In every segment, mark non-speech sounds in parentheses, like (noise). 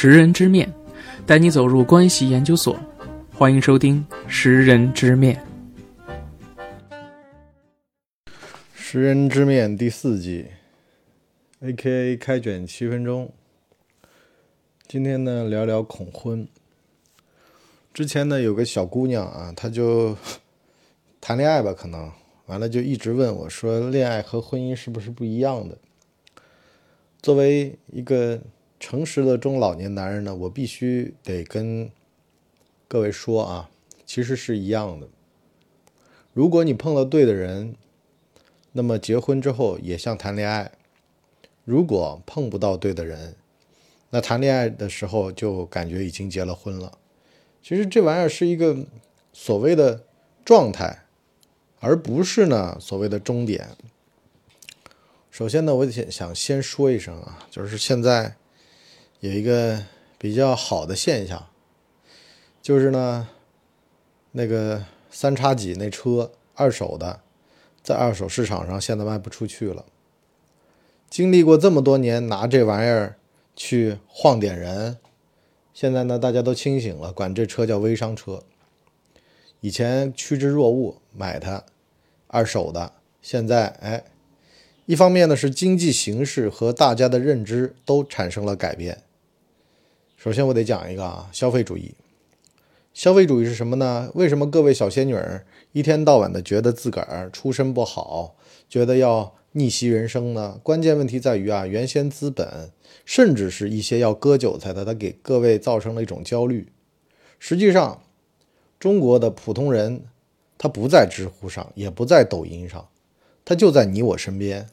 识人之面，带你走入关系研究所。欢迎收听《识人之面》。识人之面第四季，A.K.A. 开卷七分钟。今天呢，聊聊恐婚。之前呢，有个小姑娘啊，她就 (laughs) 谈恋爱吧，可能完了就一直问我说：“恋爱和婚姻是不是不一样的？”作为一个诚实的中老年男人呢，我必须得跟各位说啊，其实是一样的。如果你碰到对的人，那么结婚之后也像谈恋爱；如果碰不到对的人，那谈恋爱的时候就感觉已经结了婚了。其实这玩意儿是一个所谓的状态，而不是呢所谓的终点。首先呢，我想想先说一声啊，就是现在有一个比较好的现象，就是呢那个三叉戟那车二手的，在二手市场上现在卖不出去了。经历过这么多年拿这玩意儿去晃点人。现在呢，大家都清醒了，管这车叫微商车。以前趋之若鹜买它，二手的。现在，哎，一方面呢是经济形势和大家的认知都产生了改变。首先，我得讲一个啊，消费主义。消费主义是什么呢？为什么各位小仙女儿一天到晚的觉得自个儿出身不好，觉得要逆袭人生呢？关键问题在于啊，原先资本。甚至是一些要割韭菜的，他给各位造成了一种焦虑。实际上，中国的普通人他不在知乎上，也不在抖音上，他就在你我身边。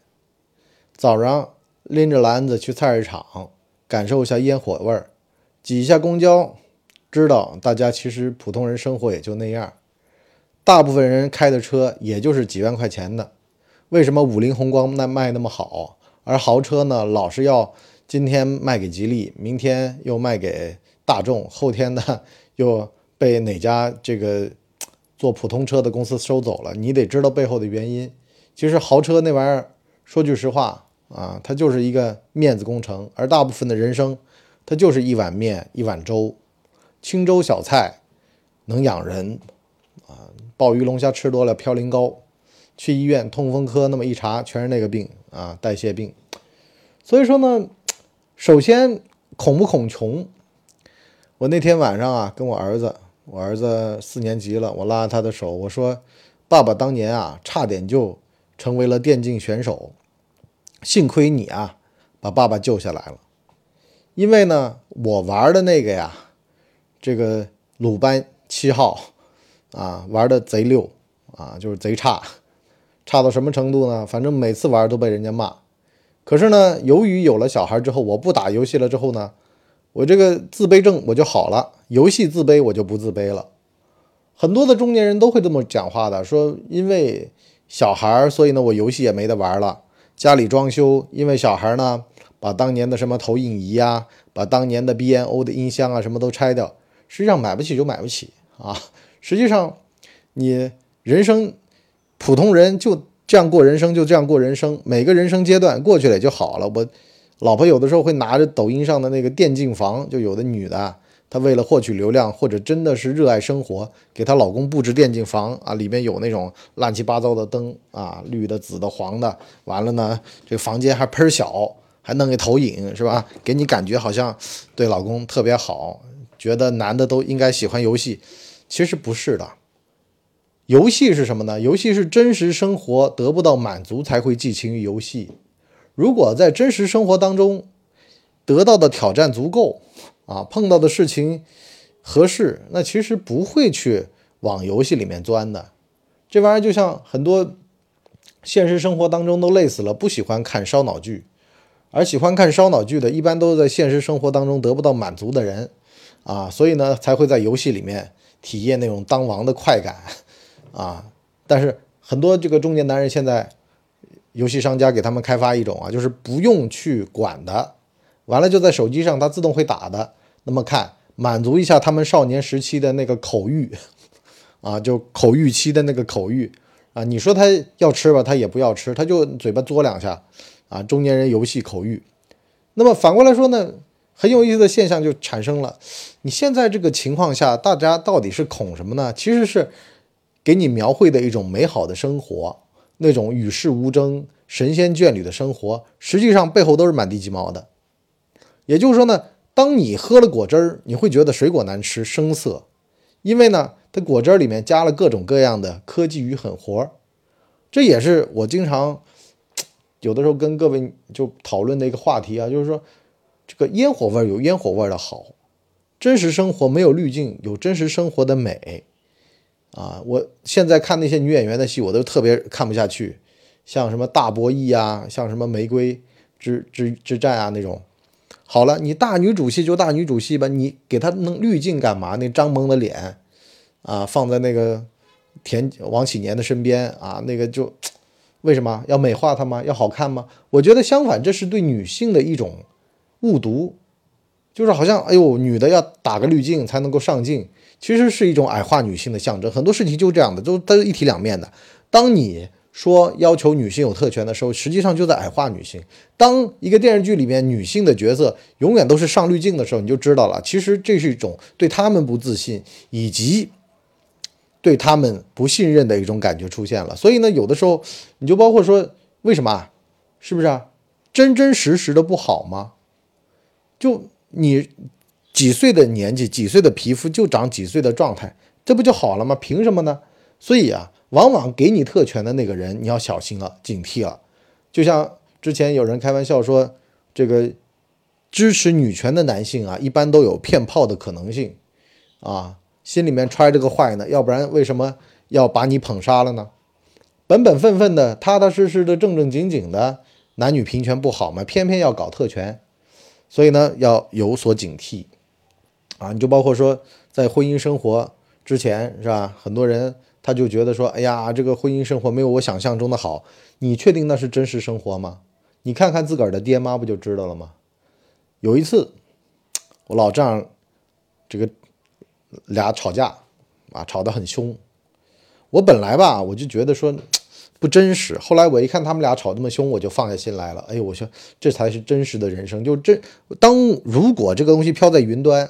早上拎着篮子去菜市场，感受一下烟火味儿，挤一下公交，知道大家其实普通人生活也就那样。大部分人开的车也就是几万块钱的，为什么五菱宏光那卖那么好，而豪车呢老是要？今天卖给吉利，明天又卖给大众，后天呢又被哪家这个做普通车的公司收走了？你得知道背后的原因。其实豪车那玩意儿，说句实话啊，它就是一个面子工程。而大部分的人生，它就是一碗面一碗粥，清粥小菜能养人啊。鲍鱼龙虾吃多了嘌呤高，去医院痛风科那么一查，全是那个病啊，代谢病。所以说呢。首先，恐不恐穷？我那天晚上啊，跟我儿子，我儿子四年级了，我拉他的手，我说：“爸爸当年啊，差点就成为了电竞选手，幸亏你啊，把爸爸救下来了。因为呢，我玩的那个呀，这个鲁班七号啊，玩的贼溜啊，就是贼差，差到什么程度呢？反正每次玩都被人家骂。”可是呢，由于有了小孩之后，我不打游戏了之后呢，我这个自卑症我就好了，游戏自卑我就不自卑了。很多的中年人都会这么讲话的，说因为小孩，所以呢我游戏也没得玩了。家里装修，因为小孩呢把当年的什么投影仪啊，把当年的 BNO 的音箱啊什么都拆掉。实际上买不起就买不起啊。实际上你人生普通人就。这样过人生，就这样过人生。每个人生阶段过去了也就好了。我老婆有的时候会拿着抖音上的那个电竞房，就有的女的，她为了获取流量，或者真的是热爱生活，给她老公布置电竞房啊，里面有那种乱七八糟的灯啊，绿的、紫的、黄的。完了呢，这房间还喷小，还弄个投影，是吧？给你感觉好像对老公特别好，觉得男的都应该喜欢游戏。其实不是的。游戏是什么呢？游戏是真实生活得不到满足才会寄情于游戏。如果在真实生活当中得到的挑战足够啊，碰到的事情合适，那其实不会去往游戏里面钻的。这玩意儿就像很多现实生活当中都累死了，不喜欢看烧脑剧，而喜欢看烧脑剧的，一般都是在现实生活当中得不到满足的人啊，所以呢才会在游戏里面体验那种当王的快感。(laughs) 啊，但是很多这个中年男人现在，游戏商家给他们开发一种啊，就是不用去管的，完了就在手机上它自动会打的。那么看满足一下他们少年时期的那个口欲，(laughs) 啊，就口欲期的那个口欲啊。你说他要吃吧，他也不要吃，他就嘴巴嘬两下啊。中年人游戏口欲。那么反过来说呢，很有意思的现象就产生了。你现在这个情况下，大家到底是恐什么呢？其实是给你描绘的一种美好的生活，那种与世无争、神仙眷侣的生活，实际上背后都是满地鸡毛的。也就是说呢，当你喝了果汁儿，你会觉得水果难吃、生涩，因为呢，它果汁儿里面加了各种各样的科技与狠活儿。这也是我经常有的时候跟各位就讨论的一个话题啊，就是说这个烟火味有烟火味的好，真实生活没有滤镜，有真实生活的美啊。我现在看那些女演员的戏，我都特别看不下去，像什么大博弈啊，像什么玫瑰之之之战啊那种。好了，你大女主戏就大女主戏吧，你给她弄滤镜干嘛？那张萌的脸啊，放在那个。田王启年的身边啊，那个就为什么要美化她吗？要好看吗？我觉得相反，这是对女性的一种误读，就是好像哎呦，女的要打个滤镜才能够上镜，其实是一种矮化女性的象征。很多事情就这样的，都都是一体两面的。当你说要求女性有特权的时候，实际上就在矮化女性。当一个电视剧里面女性的角色永远都是上滤镜的时候，你就知道了，其实这是一种对他们不自信以及。对他们不信任的一种感觉出现了，所以呢，有的时候你就包括说，为什么，是不是啊？真真实实的不好吗？就你几岁的年纪，几岁的皮肤就长几岁的状态，这不就好了吗？凭什么呢？所以啊，往往给你特权的那个人，你要小心了，警惕了。就像之前有人开玩笑说，这个支持女权的男性啊，一般都有骗炮的可能性啊。心里面揣着个坏呢，要不然为什么要把你捧杀了呢？本本分分的、踏踏实实的、正正经经的，男女平权不好吗？偏偏要搞特权，所以呢，要有所警惕啊！你就包括说，在婚姻生活之前，是吧？很多人他就觉得说，哎呀，这个婚姻生活没有我想象中的好。你确定那是真实生活吗？你看看自个儿的爹妈不就知道了吗？有一次，我老丈这个。俩吵架，啊，吵得很凶。我本来吧，我就觉得说不真实。后来我一看他们俩吵这么凶，我就放下心来了。哎呦，我说这才是真实的人生。就真当如果这个东西飘在云端，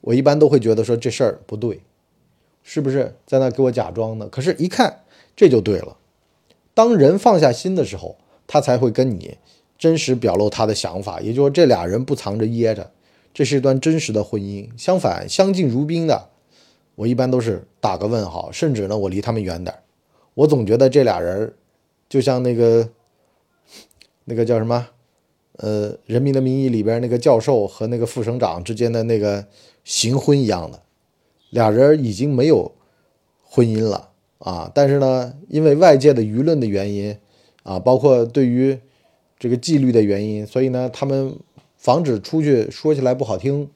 我一般都会觉得说这事儿不对，是不是在那给我假装呢？可是，一看这就对了。当人放下心的时候，他才会跟你真实表露他的想法。也就是说，这俩人不藏着掖着。这是一段真实的婚姻。相反，相敬如宾的，我一般都是打个问号，甚至呢，我离他们远点我总觉得这俩人就像那个那个叫什么，呃，《人民的名义》里边那个教授和那个副省长之间的那个行婚一样的，俩人已经没有婚姻了啊。但是呢，因为外界的舆论的原因啊，包括对于这个纪律的原因，所以呢，他们。防止出去说起来不好听，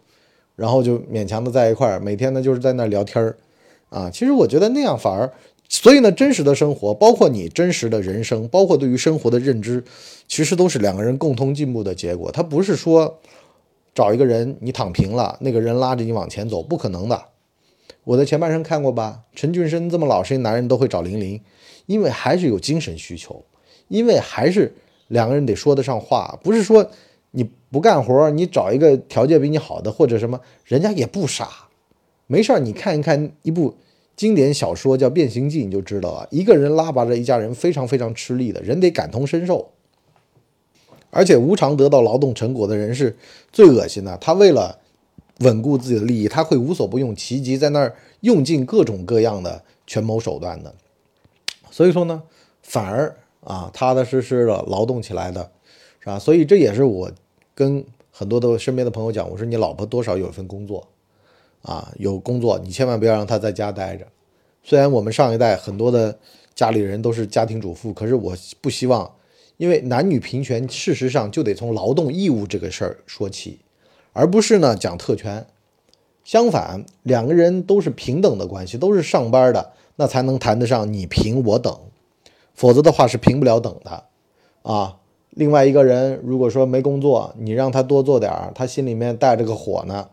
然后就勉强的在一块儿，每天呢就是在那聊天儿，啊，其实我觉得那样反而，所以呢，真实的生活，包括你真实的人生，包括对于生活的认知，其实都是两个人共同进步的结果。他不是说找一个人你躺平了，那个人拉着你往前走，不可能的。我的前半生看过吧？陈俊生这么老实一男人都会找玲玲，因为还是有精神需求，因为还是两个人得说得上话，不是说。你不干活，你找一个条件比你好的或者什么，人家也不傻。没事儿，你看一看一部经典小说叫《变形记》，你就知道啊，一个人拉拔着一家人，非常非常吃力的，人得感同身受。而且无偿得到劳动成果的人是最恶心的，他为了稳固自己的利益，他会无所不用其极，在那儿用尽各种各样的权谋手段的。所以说呢，反而啊，踏踏实实的劳动起来的，是吧？所以这也是我。跟很多的身边的朋友讲，我说你老婆多少有一份工作，啊，有工作，你千万不要让她在家待着。虽然我们上一代很多的家里人都是家庭主妇，可是我不希望，因为男女平权，事实上就得从劳动义务这个事儿说起，而不是呢讲特权。相反，两个人都是平等的关系，都是上班的，那才能谈得上你平我等，否则的话是平不了等的，啊。另外一个人如果说没工作，你让他多做点儿，他心里面带着个火呢，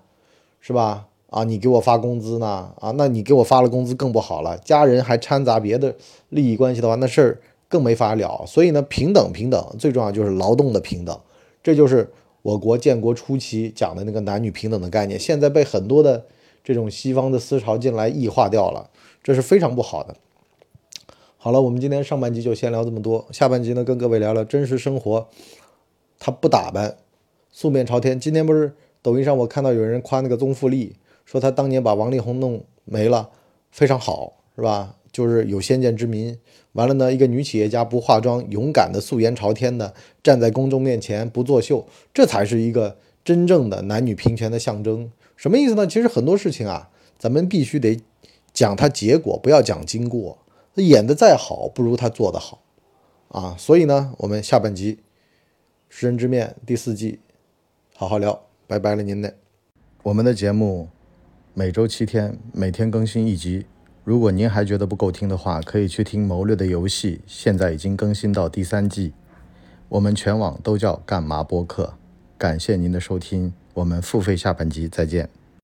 是吧？啊，你给我发工资呢？啊，那你给我发了工资更不好了。家人还掺杂别的利益关系的话，那事儿更没法了。所以呢，平等平等，最重要就是劳动的平等，这就是我国建国初期讲的那个男女平等的概念，现在被很多的这种西方的思潮进来异化掉了，这是非常不好的。好了，我们今天上半集就先聊这么多，下半集呢跟各位聊聊真实生活，他不打扮，素面朝天。今天不是抖音上我看到有人夸那个宗馥莉，说他当年把王力宏弄没了，非常好，是吧？就是有先见之明。完了呢，一个女企业家不化妆，勇敢的素颜朝天的站在公众面前不作秀，这才是一个真正的男女平权的象征。什么意思呢？其实很多事情啊，咱们必须得讲它结果，不要讲经过。演的再好，不如他做的好啊。所以呢，我们下半集《食人之面》第四季好好聊，拜拜了您嘞。我们的节目每周七天，每天更新一集。如果您还觉得不够听的话，可以去听《谋略的游戏》，现在已经更新到第三季。我们全网都叫干嘛播客。感谢您的收听，我们付费下半集再见。